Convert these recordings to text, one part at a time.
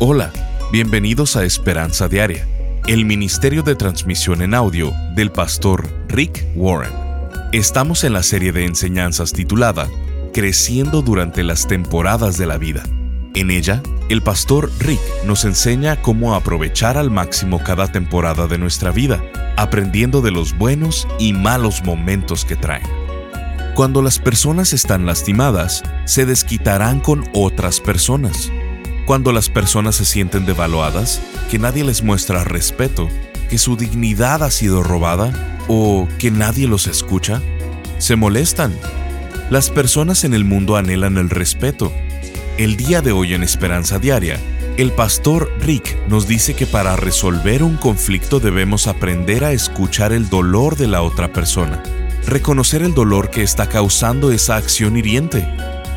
Hola, bienvenidos a Esperanza Diaria, el ministerio de transmisión en audio del pastor Rick Warren. Estamos en la serie de enseñanzas titulada Creciendo durante las temporadas de la vida. En ella, el pastor Rick nos enseña cómo aprovechar al máximo cada temporada de nuestra vida, aprendiendo de los buenos y malos momentos que traen. Cuando las personas están lastimadas, se desquitarán con otras personas cuando las personas se sienten devaluadas, que nadie les muestra respeto, que su dignidad ha sido robada o que nadie los escucha, se molestan. Las personas en el mundo anhelan el respeto. El día de hoy en Esperanza Diaria, el pastor Rick nos dice que para resolver un conflicto debemos aprender a escuchar el dolor de la otra persona, reconocer el dolor que está causando esa acción hiriente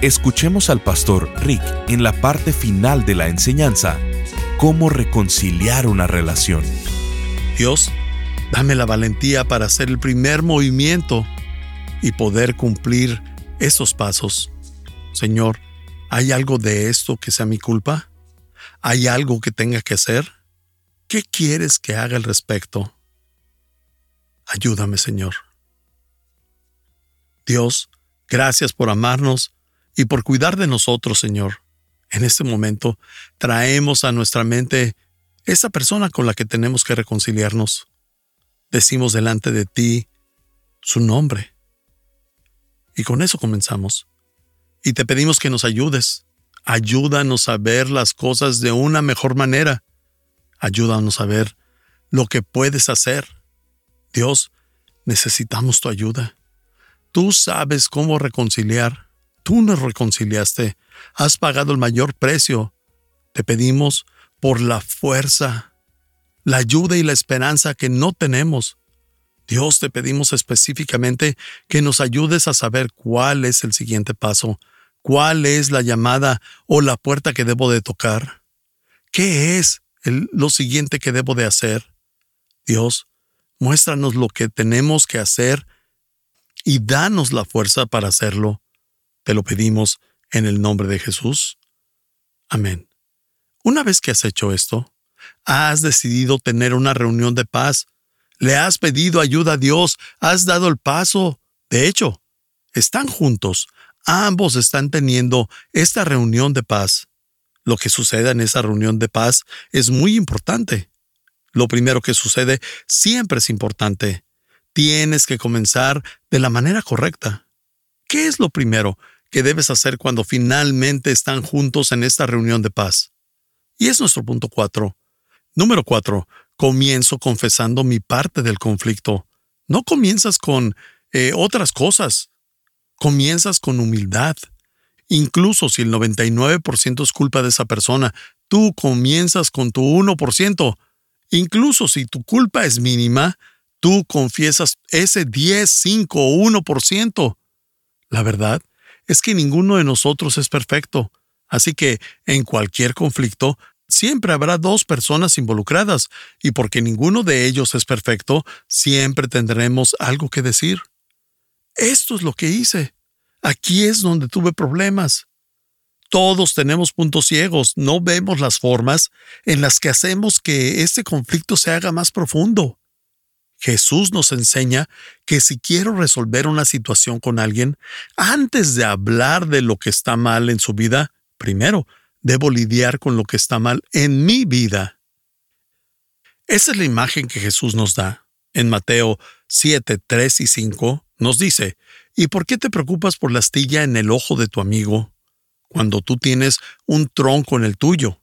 Escuchemos al pastor Rick en la parte final de la enseñanza, cómo reconciliar una relación. Dios, dame la valentía para hacer el primer movimiento y poder cumplir esos pasos. Señor, ¿hay algo de esto que sea mi culpa? ¿Hay algo que tenga que hacer? ¿Qué quieres que haga al respecto? Ayúdame, Señor. Dios, gracias por amarnos y por cuidar de nosotros, Señor. En este momento traemos a nuestra mente esa persona con la que tenemos que reconciliarnos. Decimos delante de ti su nombre. Y con eso comenzamos. Y te pedimos que nos ayudes. Ayúdanos a ver las cosas de una mejor manera. Ayúdanos a ver lo que puedes hacer. Dios, necesitamos tu ayuda. Tú sabes cómo reconciliar Tú nos reconciliaste, has pagado el mayor precio. Te pedimos por la fuerza, la ayuda y la esperanza que no tenemos. Dios, te pedimos específicamente que nos ayudes a saber cuál es el siguiente paso, cuál es la llamada o la puerta que debo de tocar. ¿Qué es lo siguiente que debo de hacer? Dios, muéstranos lo que tenemos que hacer y danos la fuerza para hacerlo. Te lo pedimos en el nombre de Jesús. Amén. Una vez que has hecho esto, has decidido tener una reunión de paz, le has pedido ayuda a Dios, has dado el paso. De hecho, están juntos, ambos están teniendo esta reunión de paz. Lo que suceda en esa reunión de paz es muy importante. Lo primero que sucede siempre es importante. Tienes que comenzar de la manera correcta. ¿Qué es lo primero que debes hacer cuando finalmente están juntos en esta reunión de paz? Y es nuestro punto cuatro. Número cuatro, comienzo confesando mi parte del conflicto. No comienzas con eh, otras cosas. Comienzas con humildad. Incluso si el 99% es culpa de esa persona, tú comienzas con tu 1%. Incluso si tu culpa es mínima, tú confiesas ese 10, 5 o 1%. La verdad es que ninguno de nosotros es perfecto, así que en cualquier conflicto siempre habrá dos personas involucradas, y porque ninguno de ellos es perfecto, siempre tendremos algo que decir. Esto es lo que hice. Aquí es donde tuve problemas. Todos tenemos puntos ciegos, no vemos las formas en las que hacemos que este conflicto se haga más profundo. Jesús nos enseña que si quiero resolver una situación con alguien, antes de hablar de lo que está mal en su vida, primero debo lidiar con lo que está mal en mi vida. Esa es la imagen que Jesús nos da. En Mateo 7, 3 y 5 nos dice, ¿y por qué te preocupas por la astilla en el ojo de tu amigo cuando tú tienes un tronco en el tuyo?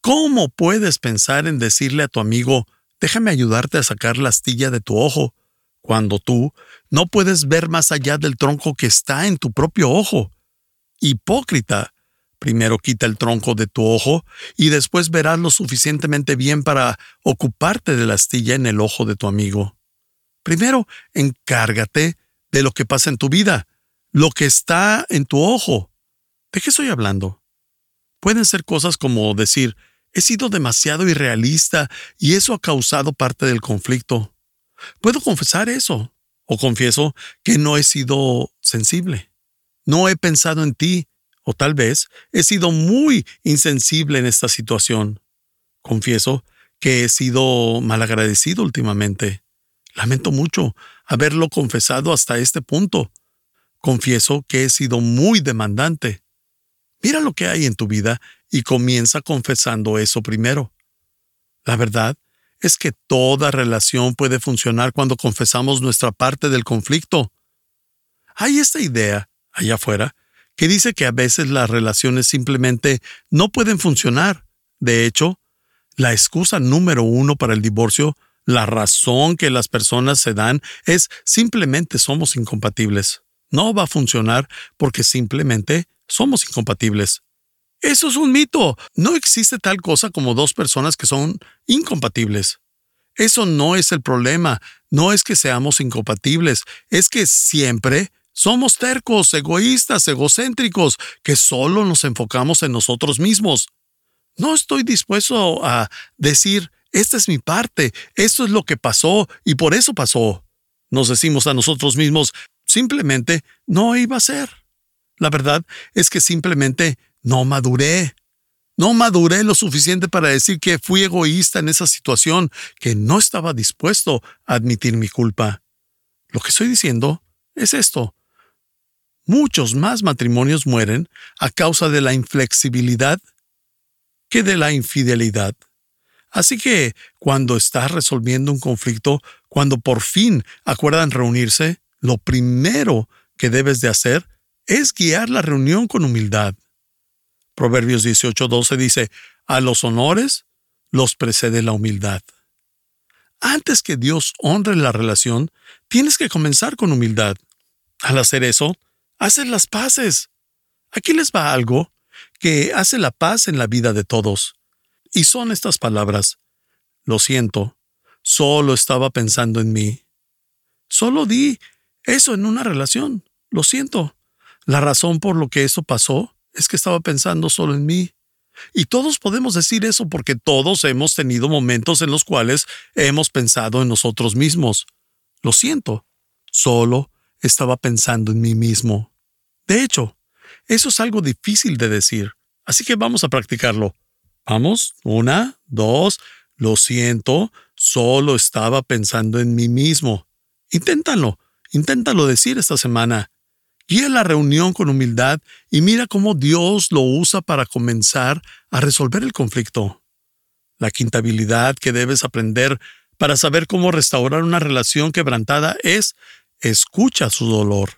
¿Cómo puedes pensar en decirle a tu amigo, déjame ayudarte a sacar la astilla de tu ojo, cuando tú no puedes ver más allá del tronco que está en tu propio ojo. Hipócrita, primero quita el tronco de tu ojo y después verás lo suficientemente bien para ocuparte de la astilla en el ojo de tu amigo. Primero, encárgate de lo que pasa en tu vida, lo que está en tu ojo. ¿De qué estoy hablando? Pueden ser cosas como decir, He sido demasiado irrealista y eso ha causado parte del conflicto. Puedo confesar eso, o confieso que no he sido sensible. No he pensado en ti, O tal vez he sido muy insensible en esta situación. Confieso que he sido malagradecido últimamente. Lamento mucho haberlo confesado hasta este punto. Confieso que he sido muy demandante. Mira lo que hay en tu vida y comienza confesando eso primero. La verdad es que toda relación puede funcionar cuando confesamos nuestra parte del conflicto. Hay esta idea, allá afuera, que dice que a veces las relaciones simplemente no pueden funcionar. De hecho, la excusa número uno para el divorcio, la razón que las personas se dan es simplemente somos incompatibles. No va a funcionar porque simplemente somos incompatibles. Eso es un mito. No existe tal cosa como dos personas que son incompatibles. Eso no es el problema. No es que seamos incompatibles. Es que siempre somos tercos, egoístas, egocéntricos, que solo nos enfocamos en nosotros mismos. No estoy dispuesto a decir, esta es mi parte, esto es lo que pasó y por eso pasó. Nos decimos a nosotros mismos, simplemente no iba a ser. La verdad es que simplemente no maduré. No maduré lo suficiente para decir que fui egoísta en esa situación, que no estaba dispuesto a admitir mi culpa. Lo que estoy diciendo es esto. Muchos más matrimonios mueren a causa de la inflexibilidad que de la infidelidad. Así que cuando estás resolviendo un conflicto, cuando por fin acuerdan reunirse, lo primero que debes de hacer es guiar la reunión con humildad. Proverbios 18:12 dice, a los honores los precede la humildad. Antes que Dios honre la relación, tienes que comenzar con humildad. Al hacer eso, haces las paces. Aquí les va algo que hace la paz en la vida de todos. Y son estas palabras. Lo siento, solo estaba pensando en mí. Solo di eso en una relación. Lo siento. La razón por lo que eso pasó es que estaba pensando solo en mí. Y todos podemos decir eso porque todos hemos tenido momentos en los cuales hemos pensado en nosotros mismos. Lo siento, solo estaba pensando en mí mismo. De hecho, eso es algo difícil de decir, así que vamos a practicarlo. Vamos, una, dos, lo siento, solo estaba pensando en mí mismo. Inténtalo, inténtalo decir esta semana. Guía la reunión con humildad y mira cómo Dios lo usa para comenzar a resolver el conflicto. La quinta habilidad que debes aprender para saber cómo restaurar una relación quebrantada es escucha su dolor.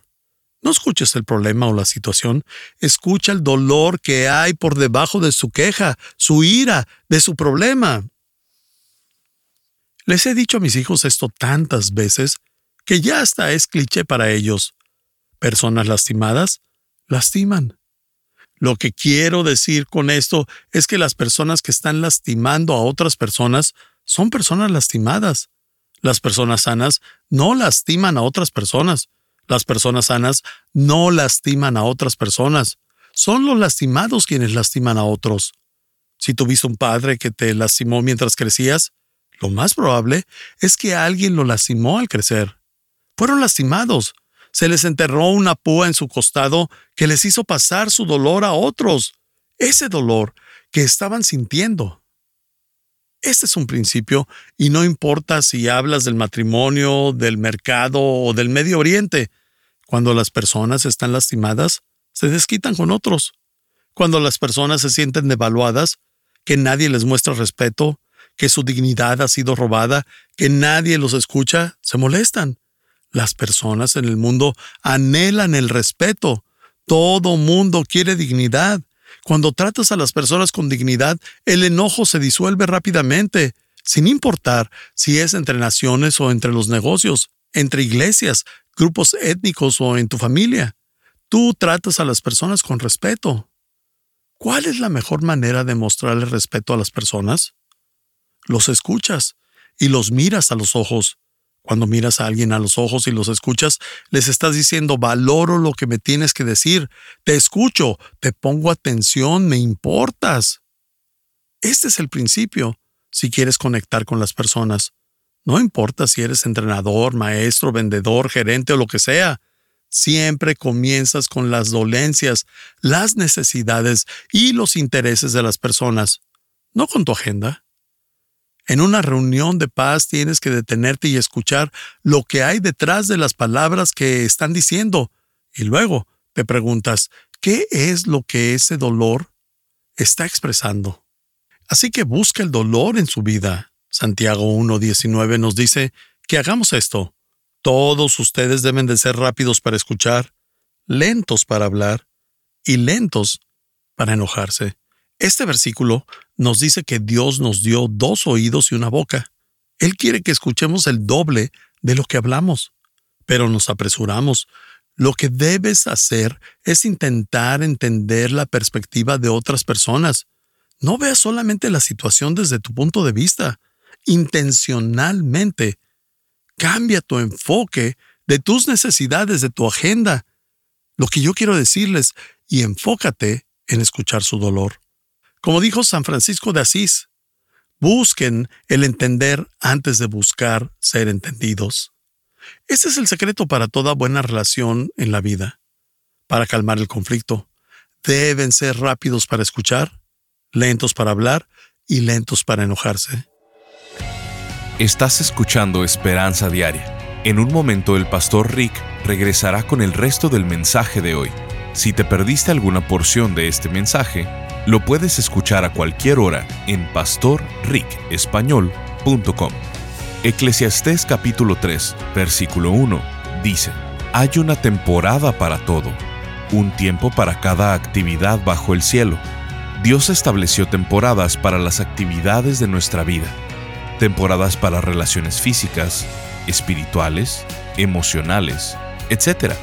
No escuches el problema o la situación, escucha el dolor que hay por debajo de su queja, su ira, de su problema. Les he dicho a mis hijos esto tantas veces que ya hasta es cliché para ellos. Personas lastimadas lastiman. Lo que quiero decir con esto es que las personas que están lastimando a otras personas son personas lastimadas. Las personas sanas no lastiman a otras personas. Las personas sanas no lastiman a otras personas. Son los lastimados quienes lastiman a otros. Si tuviste un padre que te lastimó mientras crecías, lo más probable es que alguien lo lastimó al crecer. Fueron lastimados, se les enterró una púa en su costado que les hizo pasar su dolor a otros, ese dolor que estaban sintiendo. Este es un principio y no importa si hablas del matrimonio, del mercado o del Medio Oriente. Cuando las personas están lastimadas, se desquitan con otros. Cuando las personas se sienten devaluadas, que nadie les muestra respeto, que su dignidad ha sido robada, que nadie los escucha, se molestan. Las personas en el mundo anhelan el respeto. Todo mundo quiere dignidad. Cuando tratas a las personas con dignidad, el enojo se disuelve rápidamente, sin importar si es entre naciones o entre los negocios, entre iglesias, grupos étnicos o en tu familia. Tú tratas a las personas con respeto. ¿Cuál es la mejor manera de mostrarle respeto a las personas? Los escuchas y los miras a los ojos. Cuando miras a alguien a los ojos y los escuchas, les estás diciendo, valoro lo que me tienes que decir, te escucho, te pongo atención, me importas. Este es el principio si quieres conectar con las personas. No importa si eres entrenador, maestro, vendedor, gerente o lo que sea. Siempre comienzas con las dolencias, las necesidades y los intereses de las personas, no con tu agenda. En una reunión de paz tienes que detenerte y escuchar lo que hay detrás de las palabras que están diciendo. Y luego te preguntas, ¿qué es lo que ese dolor está expresando? Así que busca el dolor en su vida. Santiago 1.19 nos dice que hagamos esto. Todos ustedes deben de ser rápidos para escuchar, lentos para hablar y lentos para enojarse. Este versículo nos dice que Dios nos dio dos oídos y una boca. Él quiere que escuchemos el doble de lo que hablamos, pero nos apresuramos. Lo que debes hacer es intentar entender la perspectiva de otras personas. No veas solamente la situación desde tu punto de vista. Intencionalmente, cambia tu enfoque de tus necesidades, de tu agenda. Lo que yo quiero decirles, y enfócate en escuchar su dolor. Como dijo San Francisco de Asís, busquen el entender antes de buscar ser entendidos. Ese es el secreto para toda buena relación en la vida. Para calmar el conflicto, deben ser rápidos para escuchar, lentos para hablar y lentos para enojarse. Estás escuchando Esperanza Diaria. En un momento el pastor Rick regresará con el resto del mensaje de hoy. Si te perdiste alguna porción de este mensaje, lo puedes escuchar a cualquier hora en pastorricespañol.com. Eclesiastés capítulo 3, versículo 1 dice, Hay una temporada para todo, un tiempo para cada actividad bajo el cielo. Dios estableció temporadas para las actividades de nuestra vida, temporadas para relaciones físicas, espirituales, emocionales, etc.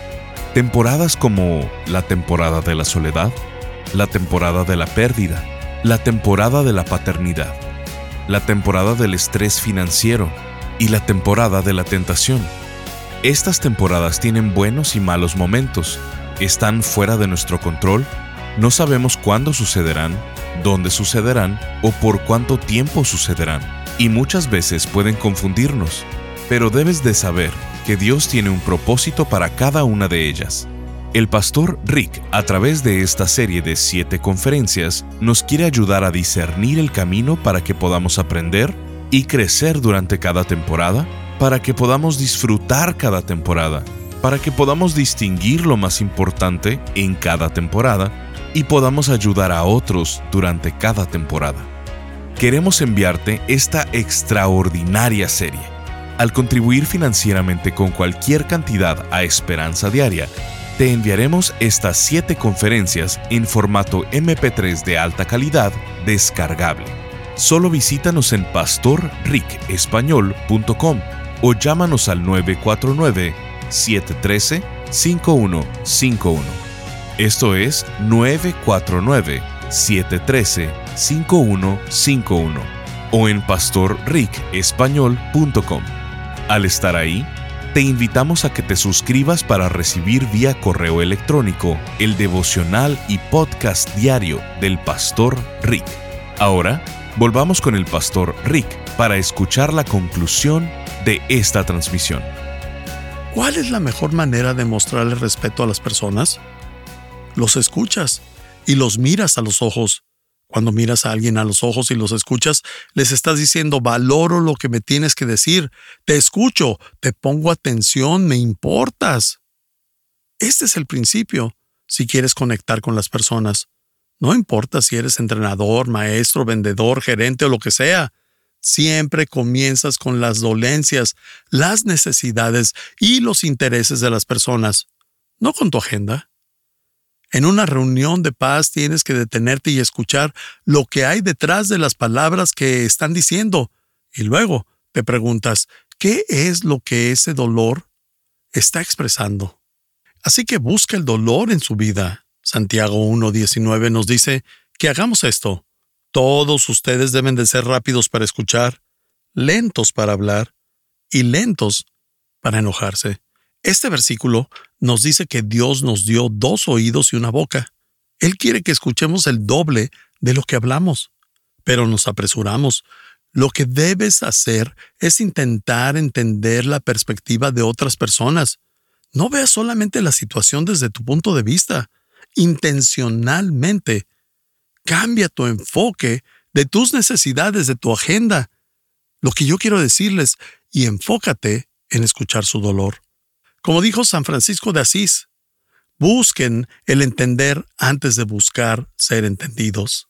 Temporadas como la temporada de la soledad, la temporada de la pérdida, la temporada de la paternidad, la temporada del estrés financiero y la temporada de la tentación. Estas temporadas tienen buenos y malos momentos, están fuera de nuestro control, no sabemos cuándo sucederán, dónde sucederán o por cuánto tiempo sucederán, y muchas veces pueden confundirnos, pero debes de saber que Dios tiene un propósito para cada una de ellas el pastor Rick, a través de esta serie de siete conferencias, nos quiere ayudar a discernir el camino para que podamos aprender y crecer durante cada temporada, para que podamos disfrutar cada temporada, para que podamos distinguir lo más importante en cada temporada y podamos ayudar a otros durante cada temporada. Queremos enviarte esta extraordinaria serie. Al contribuir financieramente con cualquier cantidad a Esperanza Diaria, te enviaremos estas 7 conferencias en formato MP3 de alta calidad descargable. Solo visítanos en pastorricespañol.com o llámanos al 949-713-5151. Esto es 949-713-5151 o en pastorricespañol.com. Al estar ahí, te invitamos a que te suscribas para recibir vía correo electrónico el devocional y podcast diario del pastor Rick. Ahora, volvamos con el pastor Rick para escuchar la conclusión de esta transmisión. ¿Cuál es la mejor manera de mostrarle respeto a las personas? Los escuchas y los miras a los ojos cuando miras a alguien a los ojos y los escuchas, les estás diciendo, valoro lo que me tienes que decir, te escucho, te pongo atención, me importas. Este es el principio si quieres conectar con las personas. No importa si eres entrenador, maestro, vendedor, gerente o lo que sea. Siempre comienzas con las dolencias, las necesidades y los intereses de las personas, no con tu agenda. En una reunión de paz tienes que detenerte y escuchar lo que hay detrás de las palabras que están diciendo. Y luego te preguntas, ¿qué es lo que ese dolor está expresando? Así que busca el dolor en su vida. Santiago 1.19 nos dice que hagamos esto. Todos ustedes deben de ser rápidos para escuchar, lentos para hablar y lentos para enojarse. Este versículo nos dice que Dios nos dio dos oídos y una boca. Él quiere que escuchemos el doble de lo que hablamos, pero nos apresuramos. Lo que debes hacer es intentar entender la perspectiva de otras personas. No veas solamente la situación desde tu punto de vista. Intencionalmente, cambia tu enfoque de tus necesidades, de tu agenda. Lo que yo quiero decirles, y enfócate en escuchar su dolor. Como dijo San Francisco de Asís, busquen el entender antes de buscar ser entendidos.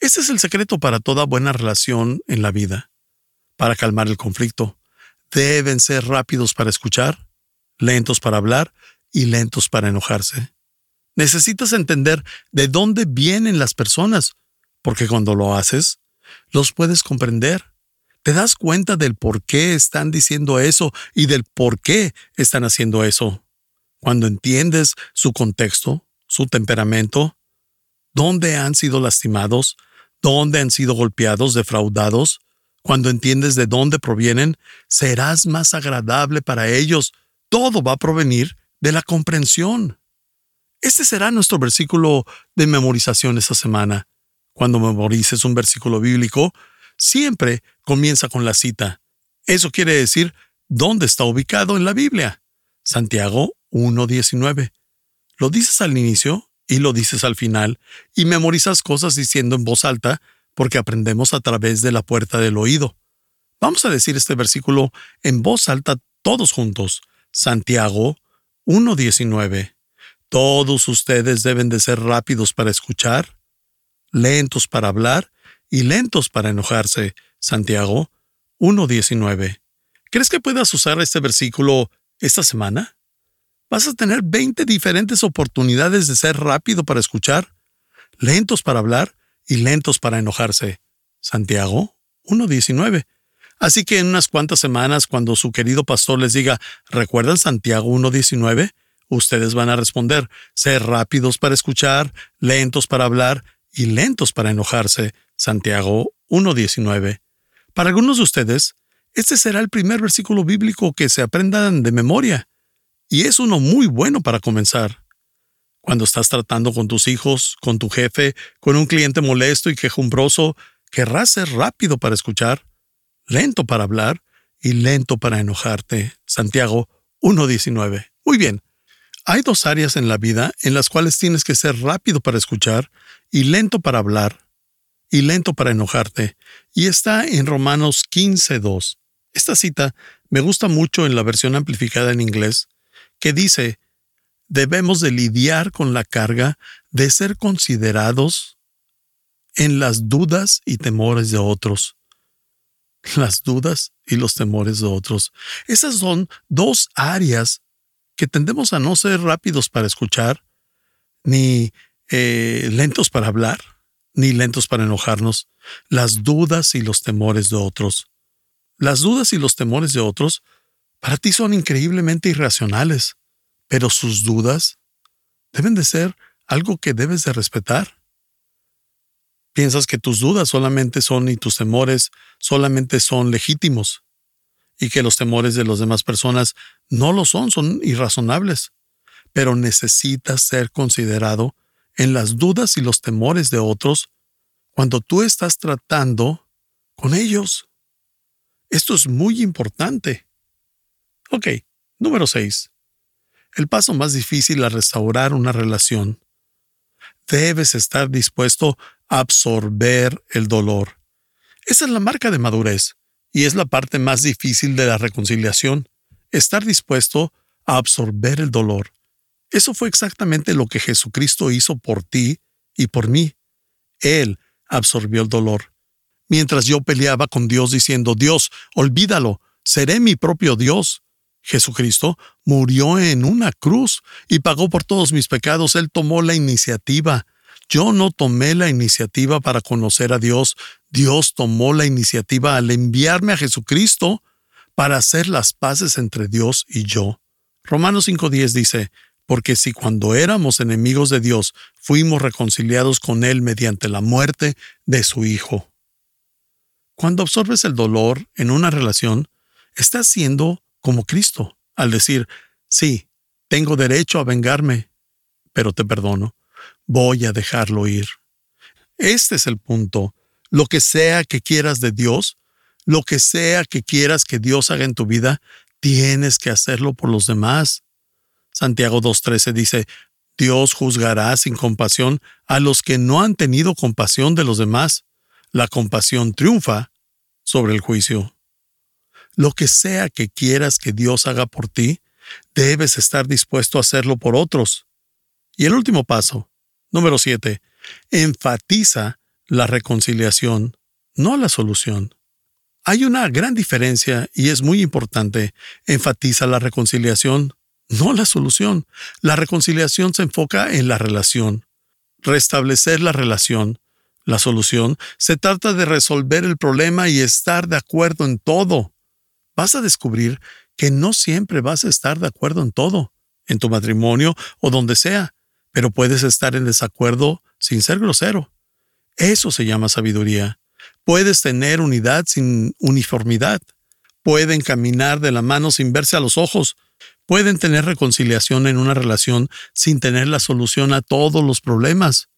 Ese es el secreto para toda buena relación en la vida. Para calmar el conflicto, deben ser rápidos para escuchar lentos para hablar y lentos para enojarse. Necesitas entender de dónde vienen las personas, porque cuando lo haces, los puedes comprender. Te das cuenta del por qué están diciendo eso y del por qué están haciendo eso. Cuando entiendes su contexto, su temperamento, dónde han sido lastimados, dónde han sido golpeados, defraudados, cuando entiendes de dónde provienen, serás más agradable para ellos todo va a provenir de la comprensión. Este será nuestro versículo de memorización esta semana. Cuando memorices un versículo bíblico, siempre comienza con la cita. Eso quiere decir dónde está ubicado en la Biblia. Santiago 1.19. Lo dices al inicio y lo dices al final, y memorizas cosas diciendo en voz alta, porque aprendemos a través de la puerta del oído. Vamos a decir este versículo en voz alta todos juntos. Santiago 1.19. Todos ustedes deben de ser rápidos para escuchar, lentos para hablar y lentos para enojarse. Santiago 1.19. ¿Crees que puedas usar este versículo esta semana? Vas a tener 20 diferentes oportunidades de ser rápido para escuchar, lentos para hablar y lentos para enojarse. Santiago 1.19. Así que en unas cuantas semanas, cuando su querido pastor les diga, ¿recuerdan Santiago 1.19? Ustedes van a responder, ser rápidos para escuchar, lentos para hablar y lentos para enojarse. Santiago 1.19. Para algunos de ustedes, este será el primer versículo bíblico que se aprendan de memoria, y es uno muy bueno para comenzar. Cuando estás tratando con tus hijos, con tu jefe, con un cliente molesto y quejumbroso, querrás ser rápido para escuchar, lento para hablar y lento para enojarte. Santiago 1.19. Muy bien. Hay dos áreas en la vida en las cuales tienes que ser rápido para escuchar y lento para hablar y lento para enojarte. Y está en Romanos 15.2. Esta cita me gusta mucho en la versión amplificada en inglés, que dice, debemos de lidiar con la carga de ser considerados en las dudas y temores de otros las dudas y los temores de otros. Esas son dos áreas que tendemos a no ser rápidos para escuchar, ni eh, lentos para hablar, ni lentos para enojarnos. Las dudas y los temores de otros. Las dudas y los temores de otros para ti son increíblemente irracionales, pero sus dudas deben de ser algo que debes de respetar. Piensas que tus dudas solamente son y tus temores solamente son legítimos y que los temores de las demás personas no lo son, son irrazonables. Pero necesitas ser considerado en las dudas y los temores de otros cuando tú estás tratando con ellos. Esto es muy importante. Ok, número 6. El paso más difícil a restaurar una relación. Debes estar dispuesto absorber el dolor. Esa es la marca de madurez y es la parte más difícil de la reconciliación, estar dispuesto a absorber el dolor. Eso fue exactamente lo que Jesucristo hizo por ti y por mí. Él absorbió el dolor. Mientras yo peleaba con Dios diciendo, Dios, olvídalo, seré mi propio Dios. Jesucristo murió en una cruz y pagó por todos mis pecados. Él tomó la iniciativa. Yo no tomé la iniciativa para conocer a Dios, Dios tomó la iniciativa al enviarme a Jesucristo para hacer las paces entre Dios y yo. Romanos 5.10 dice, porque si cuando éramos enemigos de Dios fuimos reconciliados con Él mediante la muerte de su Hijo. Cuando absorbes el dolor en una relación, estás siendo como Cristo, al decir, sí, tengo derecho a vengarme, pero te perdono voy a dejarlo ir. Este es el punto. Lo que sea que quieras de Dios, lo que sea que quieras que Dios haga en tu vida, tienes que hacerlo por los demás. Santiago 2.13 dice, Dios juzgará sin compasión a los que no han tenido compasión de los demás. La compasión triunfa sobre el juicio. Lo que sea que quieras que Dios haga por ti, debes estar dispuesto a hacerlo por otros. Y el último paso, número 7, enfatiza la reconciliación, no la solución. Hay una gran diferencia y es muy importante. Enfatiza la reconciliación, no la solución. La reconciliación se enfoca en la relación. Restablecer la relación. La solución se trata de resolver el problema y estar de acuerdo en todo. Vas a descubrir que no siempre vas a estar de acuerdo en todo, en tu matrimonio o donde sea, pero puedes estar en desacuerdo sin ser grosero. Eso se llama sabiduría. Puedes tener unidad sin uniformidad. Pueden caminar de la mano sin verse a los ojos. Pueden tener reconciliación en una relación sin tener la solución a todos los problemas.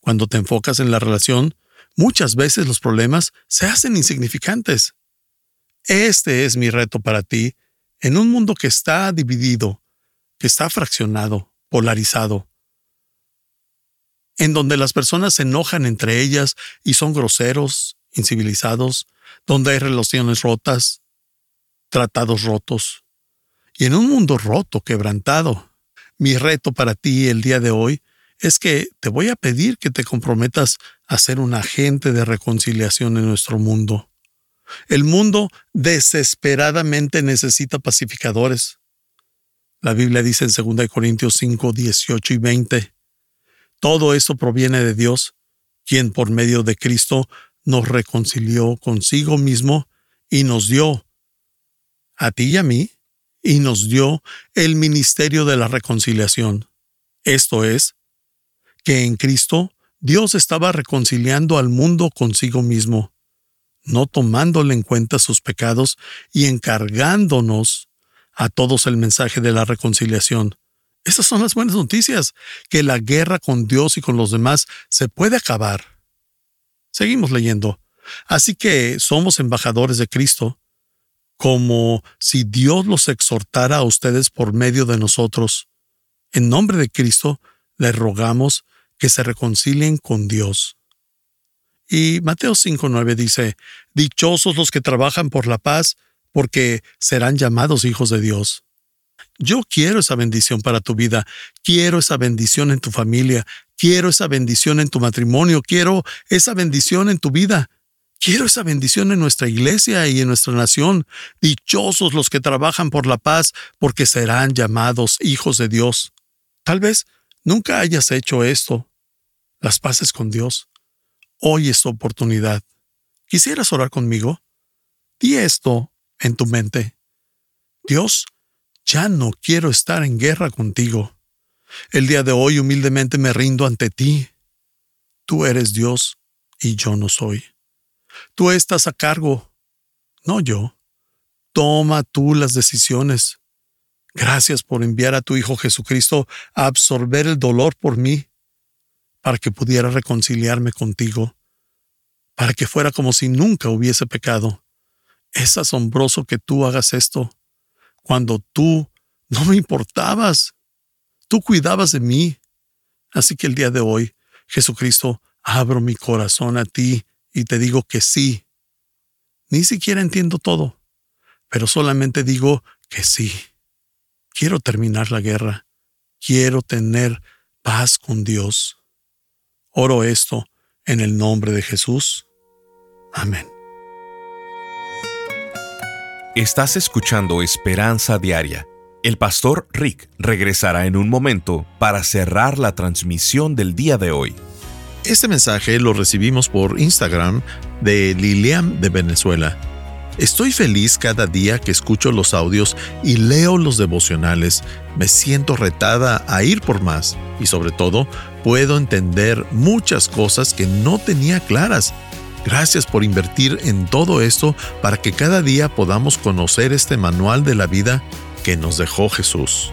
Cuando te enfocas en la relación, muchas veces los problemas se hacen insignificantes. Este es mi reto para ti en un mundo que está dividido, que está fraccionado, polarizado, en donde las personas se enojan entre ellas y son groseros, incivilizados, donde hay relaciones rotas, tratados rotos. Y en un mundo roto, quebrantado, mi reto para ti el día de hoy es que te voy a pedir que te comprometas a ser un agente de reconciliación en nuestro mundo. El mundo desesperadamente necesita pacificadores. La Biblia dice en 2 Corintios 5, 18 y 20, Todo esto proviene de Dios, quien por medio de Cristo nos reconcilió consigo mismo y nos dio, a ti y a mí, y nos dio el ministerio de la reconciliación. Esto es, que en Cristo Dios estaba reconciliando al mundo consigo mismo, no tomándole en cuenta sus pecados y encargándonos a todos el mensaje de la reconciliación. Esas son las buenas noticias, que la guerra con Dios y con los demás se puede acabar Seguimos leyendo. Así que somos embajadores de Cristo, como si Dios los exhortara a ustedes por medio de nosotros. En nombre de Cristo, les rogamos que se reconcilien con Dios. Y Mateo 5.9 dice, Dichosos los que trabajan por la paz, porque serán llamados hijos de Dios. Yo quiero esa bendición para tu vida, quiero esa bendición en tu familia, quiero esa bendición en tu matrimonio, quiero esa bendición en tu vida. Quiero esa bendición en nuestra iglesia y en nuestra nación. Dichosos los que trabajan por la paz, porque serán llamados hijos de Dios. Tal vez nunca hayas hecho esto, las paces con Dios. Hoy es tu oportunidad. ¿Quisieras orar conmigo? Di esto en tu mente. Dios, ya no quiero estar en guerra contigo. El día de hoy humildemente me rindo ante ti. Tú eres Dios y yo no soy. Tú estás a cargo, no yo. Toma tú las decisiones. Gracias por enviar a tu Hijo Jesucristo a absorber el dolor por mí, para que pudiera reconciliarme contigo, para que fuera como si nunca hubiese pecado. Es asombroso que tú hagas esto cuando tú no me importabas. Tú cuidabas de mí. Así que el día de hoy, Jesucristo, abro mi corazón a ti y te digo que sí. Ni siquiera entiendo todo, pero solamente digo que sí. Quiero terminar la guerra. Quiero tener paz con Dios. Oro esto en el nombre de Jesús. Amén. Estás escuchando Esperanza Diaria. El pastor Rick regresará en un momento para cerrar la transmisión del día de hoy. Este mensaje lo recibimos por Instagram de Lilian de Venezuela. Estoy feliz cada día que escucho los audios y leo los devocionales. Me siento retada a ir por más y sobre todo puedo entender muchas cosas que no tenía claras Gracias por invertir en todo esto para que cada día podamos conocer este manual de la vida que nos dejó Jesús.